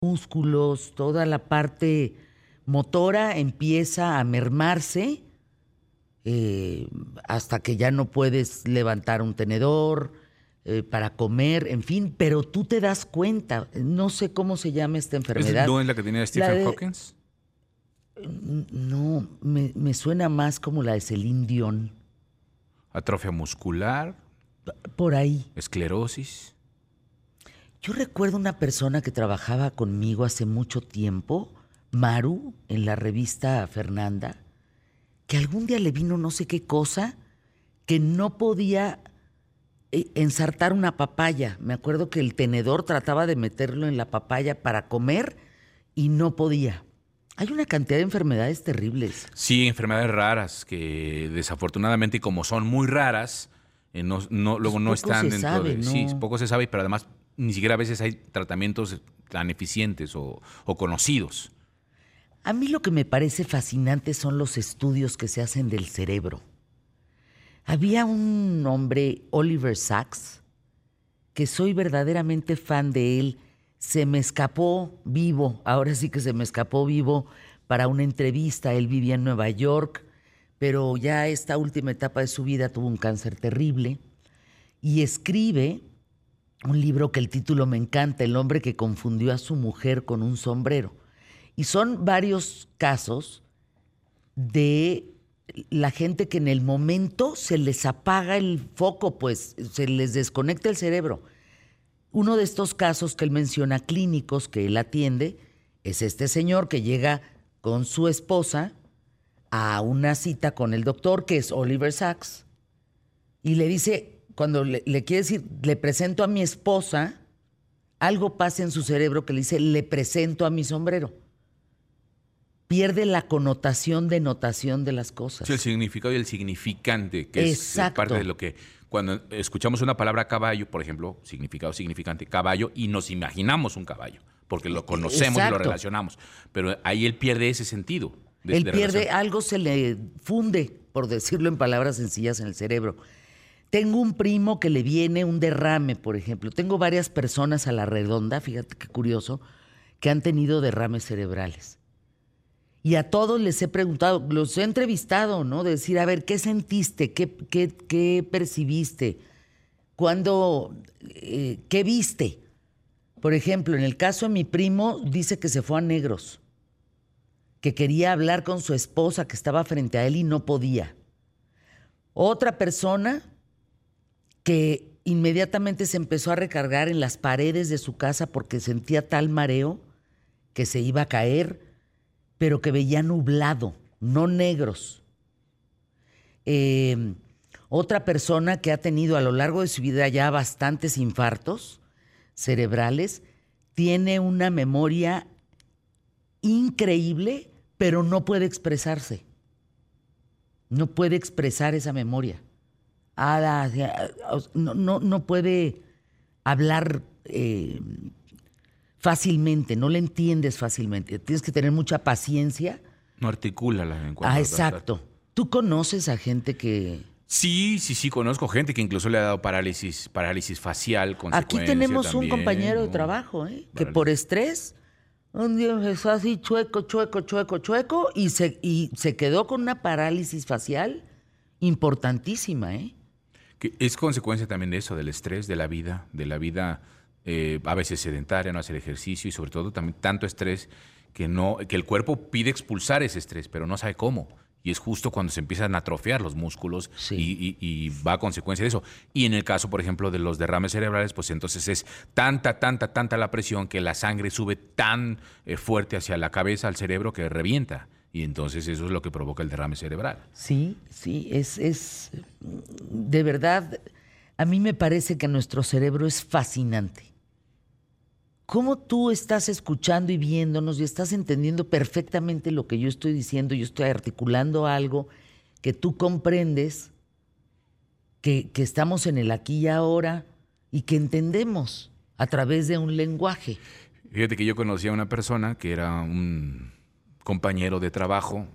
músculos, toda la parte motora empieza a mermarse eh, hasta que ya no puedes levantar un tenedor eh, para comer, en fin, pero tú te das cuenta, no sé cómo se llama esta enfermedad. ¿No es la que tenía Stephen Hawking? No, me, me, suena más como la de Celine Dion. Atrofia muscular. Por ahí. Esclerosis. Yo recuerdo una persona que trabajaba conmigo hace mucho tiempo, Maru, en la revista Fernanda, que algún día le vino no sé qué cosa, que no podía eh, ensartar una papaya. Me acuerdo que el tenedor trataba de meterlo en la papaya para comer y no podía. Hay una cantidad de enfermedades terribles. Sí, enfermedades raras que desafortunadamente, como son muy raras, eh, no, no, luego pues no están dentro de. Sí, poco se sabe, pero además ni siquiera a veces hay tratamientos tan eficientes o, conocidos. A mí lo que me parece fascinante son los estudios que se hacen del cerebro. Había un hombre, Oliver Sacks, que soy verdaderamente fan de él. Se me escapó vivo, ahora sí que se me escapó vivo para una entrevista. Él vivía en Nueva York, pero ya esta última etapa de su vida tuvo un cáncer terrible y escribe un libro que el título me encanta, El hombre que confundió a su mujer con un sombrero. Y son varios casos de la gente que en el momento se les apaga el foco, pues se les desconecta el cerebro. Uno de estos casos que él menciona clínicos que él atiende es este señor que llega con su esposa a una cita con el doctor, que es Oliver Sacks, y le dice, cuando le, quiere decir, le presento a mi esposa, algo pasa en su cerebro que le dice, le presento a mi sombrero. Pierde la connotación de notación de las cosas. Sí, el significado y el significante, que es parte de lo que cuando escuchamos una palabra caballo, por ejemplo, significado, significante, caballo, y nos imaginamos un caballo, porque lo conocemos y lo relacionamos. Pero ahí él pierde ese sentido. él pierde, algo se le funde, por decirlo en palabras sencillas, en el cerebro. Tengo un primo que le viene un derrame, por ejemplo. Tengo varias personas a la redonda, fíjate qué curioso, que han tenido derrames cerebrales. Y a todos les he preguntado, los he entrevistado, ¿no? De decir, a ver, ¿qué sentiste? ¿Qué, qué, percibiste? ¿Cuándo? Eh, ¿Qué viste? Por ejemplo, en el caso de mi primo, dice que se fue a negros, que quería hablar con su esposa que estaba frente a él y no podía. Otra persona que inmediatamente se empezó a recargar en las paredes de su casa porque sentía tal mareo que se iba a caer, pero que veía nublado, no negros. Em, otra persona que ha tenido a lo largo de su vida ya bastantes infartos cerebrales, tiene una memoria increíble, pero no puede expresarse. No puede expresar esa memoria no, no, puede hablar eh, fácilmente, no le entiendes fácilmente. Tienes que tener mucha paciencia. No articula la lengua. Ah, exacto. ¿Tú conoces a gente que... Sí, sí, sí, conozco gente que incluso le ha dado parálisis, parálisis facial. Aquí tenemos un compañero de trabajo, ¿eh? que por estrés un día empezó así chueco, chueco, chueco, chueco y se, y se quedó con una parálisis facial importantísima, ¿eh? Que es consecuencia también de eso, del estrés, de la vida, de la vida eh, a veces sedentaria, no hacer ejercicio y sobre todo también tanto estrés que, no, que el cuerpo pide expulsar ese estrés, pero no sabe cómo. Y es justo cuando se empiezan a atrofiar los músculos y, va a consecuencia de eso. Y en el caso, por ejemplo, de los derrames cerebrales, pues entonces es tanta, tanta, tanta la presión que la sangre sube tan eh, fuerte hacia la cabeza, al cerebro, que revienta. Y entonces eso es lo que provoca el derrame cerebral. Sí, sí, es, es de verdad, a mí me parece que nuestro cerebro es fascinante. ¿Cómo tú estás escuchando y viéndonos y estás entendiendo perfectamente lo que yo estoy diciendo? Yo estoy articulando algo que tú comprendes, que, que estamos en el aquí y ahora y que entendemos a través de un lenguaje. Fíjate que yo conocí a una persona que era un compañero de trabajo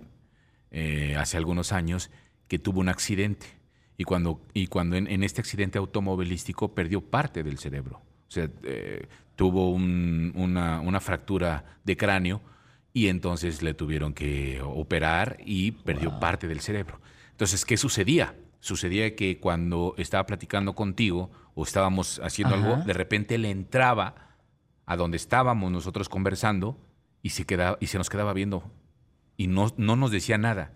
eh, hace algunos años que tuvo un accidente y cuando, y cuando en, este accidente automovilístico perdió parte del cerebro. O sea, eh, tuvo una, una, fractura de cráneo y entonces le tuvieron que operar y perdió parte del cerebro. Entonces, ¿qué sucedía? Sucedía que cuando estaba platicando contigo o estábamos haciendo algo, de repente le entraba a donde estábamos nosotros conversando y se, quedaba, y se nos quedaba viendo y no, no nos decía nada.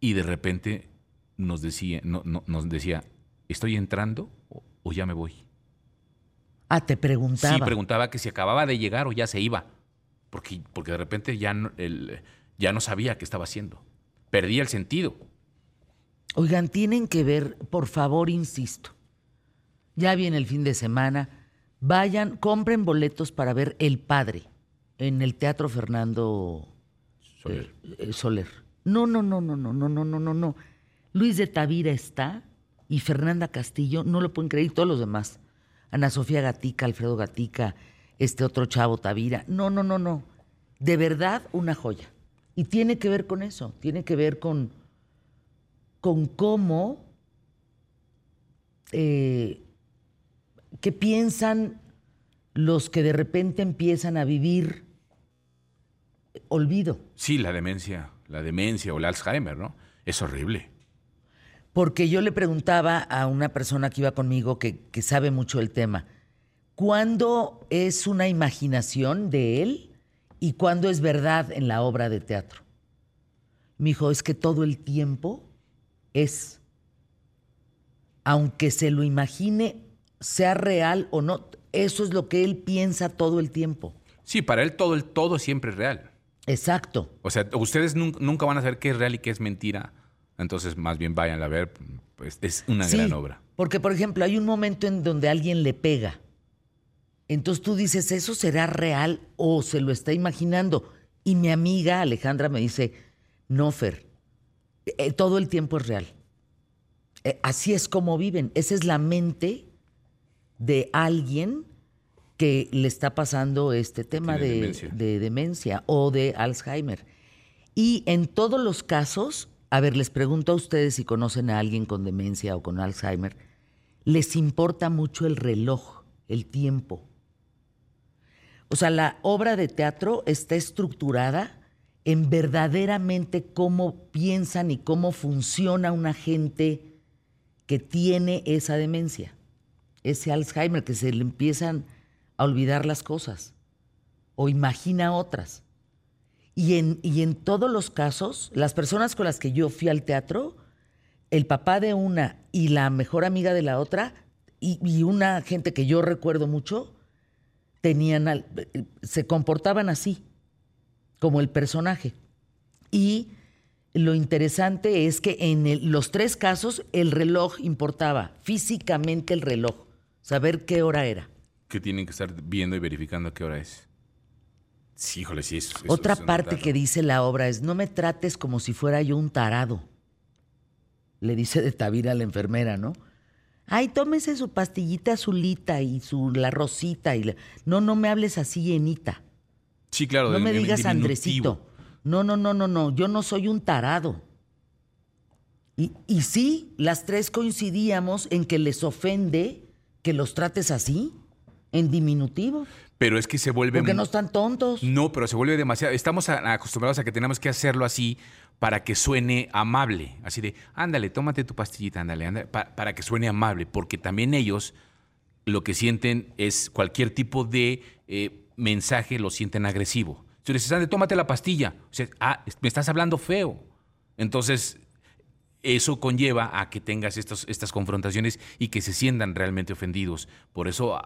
Y de repente nos decía, no, nos decía, ¿estoy entrando o, ya me voy? Ah, te preguntaba. Sí, preguntaba que si acababa de llegar o ya se iba. Porque, porque de repente ya no, ya no sabía qué estaba haciendo. Perdía el sentido. Oigan, tienen que ver, por favor, insisto. Ya viene el fin de semana. Vayan, compren boletos para ver El Padre en el Teatro Fernando Soler. Eh, Soler. No, no, no, no, no, no, no, no, no, no. Luis de Tavira está y Fernanda Castillo, no lo pueden creer, y todos los demás. Ana Sofía Gatica, Alfredo Gatica, este otro chavo Tavira. No, no, no, no. De verdad, una joya. Y tiene que ver con eso, tiene que ver con, con cómo, eh, qué piensan los que de repente empiezan a vivir olvido. Sí, la demencia, la demencia o el Alzheimer, ¿no? Es horrible. Porque yo le preguntaba a una persona que iba conmigo que, sabe mucho el tema, ¿cuándo es una imaginación de él y cuándo es verdad en la obra de teatro? Me dijo, es que todo el tiempo es, aunque se lo imagine, sea real o no, eso es lo que él piensa todo el tiempo. Sí, para él todo el todo siempre es real. Exacto. O sea, ustedes nunca van a saber qué es real y qué es mentira entonces, más bien vayan a ver, pues es una gran obra. Porque, por ejemplo, hay un momento en donde alguien le pega. Entonces tú dices, ¿eso será real o se lo está imaginando? Y mi amiga Alejandra me dice, no, Fer, eh, todo el tiempo es real. Eh, así es como viven. Esa es la mente de alguien que le está pasando este tema de, de demencia o de Alzheimer. Y en todos los casos a ver, les pregunto a ustedes si conocen a alguien con demencia o con Alzheimer. ¿Les importa mucho el reloj, el tiempo? O sea, la obra de teatro está estructurada en verdaderamente cómo piensan y cómo funciona una gente que tiene esa demencia, ese Alzheimer, que se le empiezan a olvidar las cosas o imagina otras. Y en, y en todos los casos, las personas con las que yo fui al teatro, el papá de una y la mejor amiga de la otra, y, una gente que yo recuerdo mucho, tenían, se comportaban así, como el personaje. Y lo interesante es que en los tres casos el reloj importaba, físicamente el reloj, saber qué hora era. Que tienen que estar viendo y verificando qué hora es. Sí, híjole, sí. es. Otra parte que dice la obra es, no me trates como si fuera yo un tarado. Le dice de Tavira a la enfermera, ¿no? Ay, tómese su pastillita azulita y su la rosita. Y No, no me hables así, llenita. Sí, claro. No me digas Andresito. No, no, no, no, no. Yo no soy un tarado. Y, y sí, las tres coincidíamos en que les ofende que los trates así, en diminutivo. Pero es que se vuelve... Porque no están tontos. No, pero se vuelve demasiado... Estamos acostumbrados a que tenemos que hacerlo así para que suene amable. Así de, ándale, tómate tu pastillita, ándale, ándale, para que suene amable. Porque también ellos lo que sienten es cualquier tipo de eh, mensaje lo sienten agresivo. Si dices, ándale, tómate la pastilla. O sea, ah, me estás hablando feo. Entonces, eso conlleva a que tengas estas confrontaciones y que se sientan realmente ofendidos. Por eso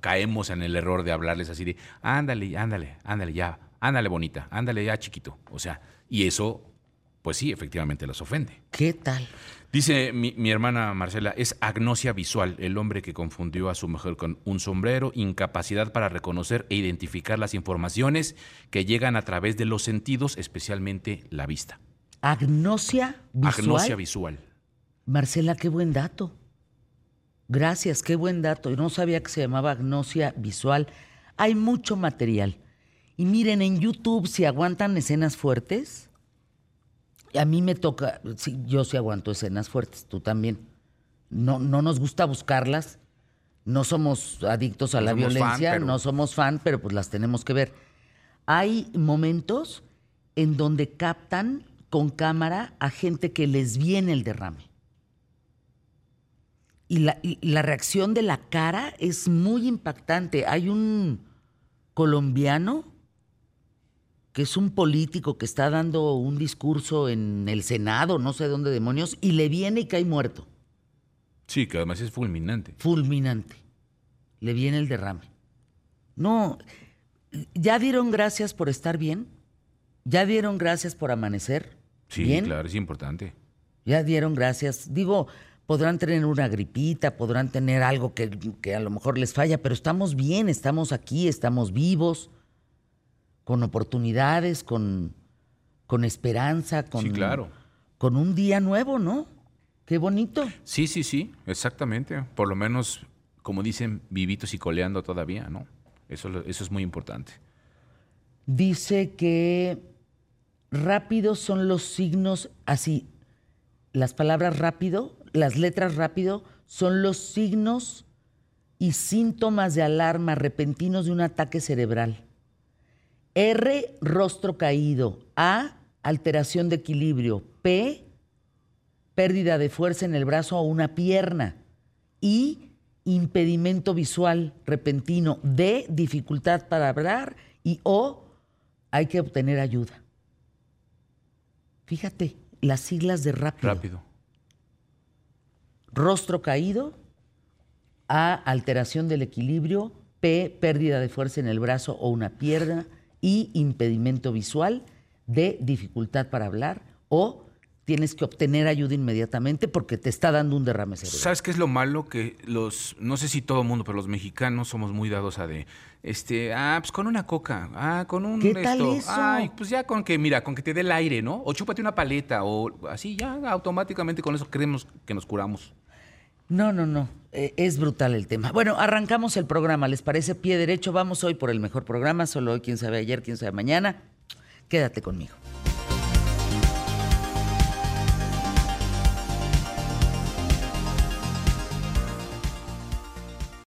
caemos en el error de hablarles así de, ándale, ándale, ándale ya, ándale bonita, ándale ya chiquito. O sea, y eso, pues sí, efectivamente los ofende. ¿Qué tal? Dice mi, mi, hermana Marcela, es agnosia visual, el hombre que confundió a su mujer con un sombrero, incapacidad para reconocer e identificar las informaciones que llegan a través de los sentidos, especialmente la vista. Agnosia visual. Agnosia visual. Marcela, qué buen dato. Gracias, qué buen dato. Yo no sabía que se llamaba agnosia visual. Hay mucho material. Y miren, en YouTube, si aguantan escenas fuertes, a mí me toca, sí, yo sí aguanto escenas fuertes, tú también. No, no nos gusta buscarlas, No somos adictos a No la fan, violencia, pero- no somos fan, pero pues las tenemos que ver. Hay momentos en donde captan con cámara a gente que les viene el derrame. Y la, y la reacción de la cara es muy impactante. Hay un colombiano que es un político que está dando un discurso en el Senado, no sé dónde demonios, y le viene y cae muerto. Sí, que además es fulminante. Fulminante. Le viene el derrame. No, ¿ya dieron gracias por estar bien? ¿Ya dieron gracias por amanecer? Sí, ¿Bien? claro, es importante. Ya dieron gracias. Digo, podrán tener una gripita, podrán tener algo que, que a lo mejor les falla, pero estamos bien, estamos aquí, estamos vivos, con oportunidades, con, con esperanza, con, Sí, claro. con un día nuevo, ¿no? Qué bonito. Sí, sí, sí, exactamente. Por lo menos, como dicen, vivitos y coleando todavía, ¿no? Eso, eso es muy importante. Dice que rápidos son los signos, así, las palabras rápido, las letras rápido, son los signos y síntomas de alarma repentinos de un ataque cerebral. R, rostro caído. A, alteración de equilibrio. P, pérdida de fuerza en el brazo o una pierna. I, impedimento visual repentino. D, dificultad para hablar. Y O, hay que obtener ayuda. Fíjate, las siglas de rápido. Rápido. Rostro caído. A, alteración del equilibrio. P, pérdida de fuerza en el brazo o una pierna. I, impedimento visual. D, dificultad para hablar. O, tienes que obtener ayuda inmediatamente porque te está dando un derrame cerebral. ¿Sabes qué es lo malo? Que los, no sé si todo el mundo, pero los mexicanos somos muy dados a de, este, ah, pues con una coca, ah, con un ¿Qué tal esto, eso? ay, pues ya con que, mira, con que te dé el aire, ¿no? O chúpate una paleta, o así, ya automáticamente con eso creemos que nos curamos. No, no, no. Eh, es brutal el tema. Bueno, arrancamos el programa. ¿Les parece pie derecho? Vamos hoy por el mejor programa. Solo hoy, quién sabe ayer, quién sabe mañana. Quédate conmigo.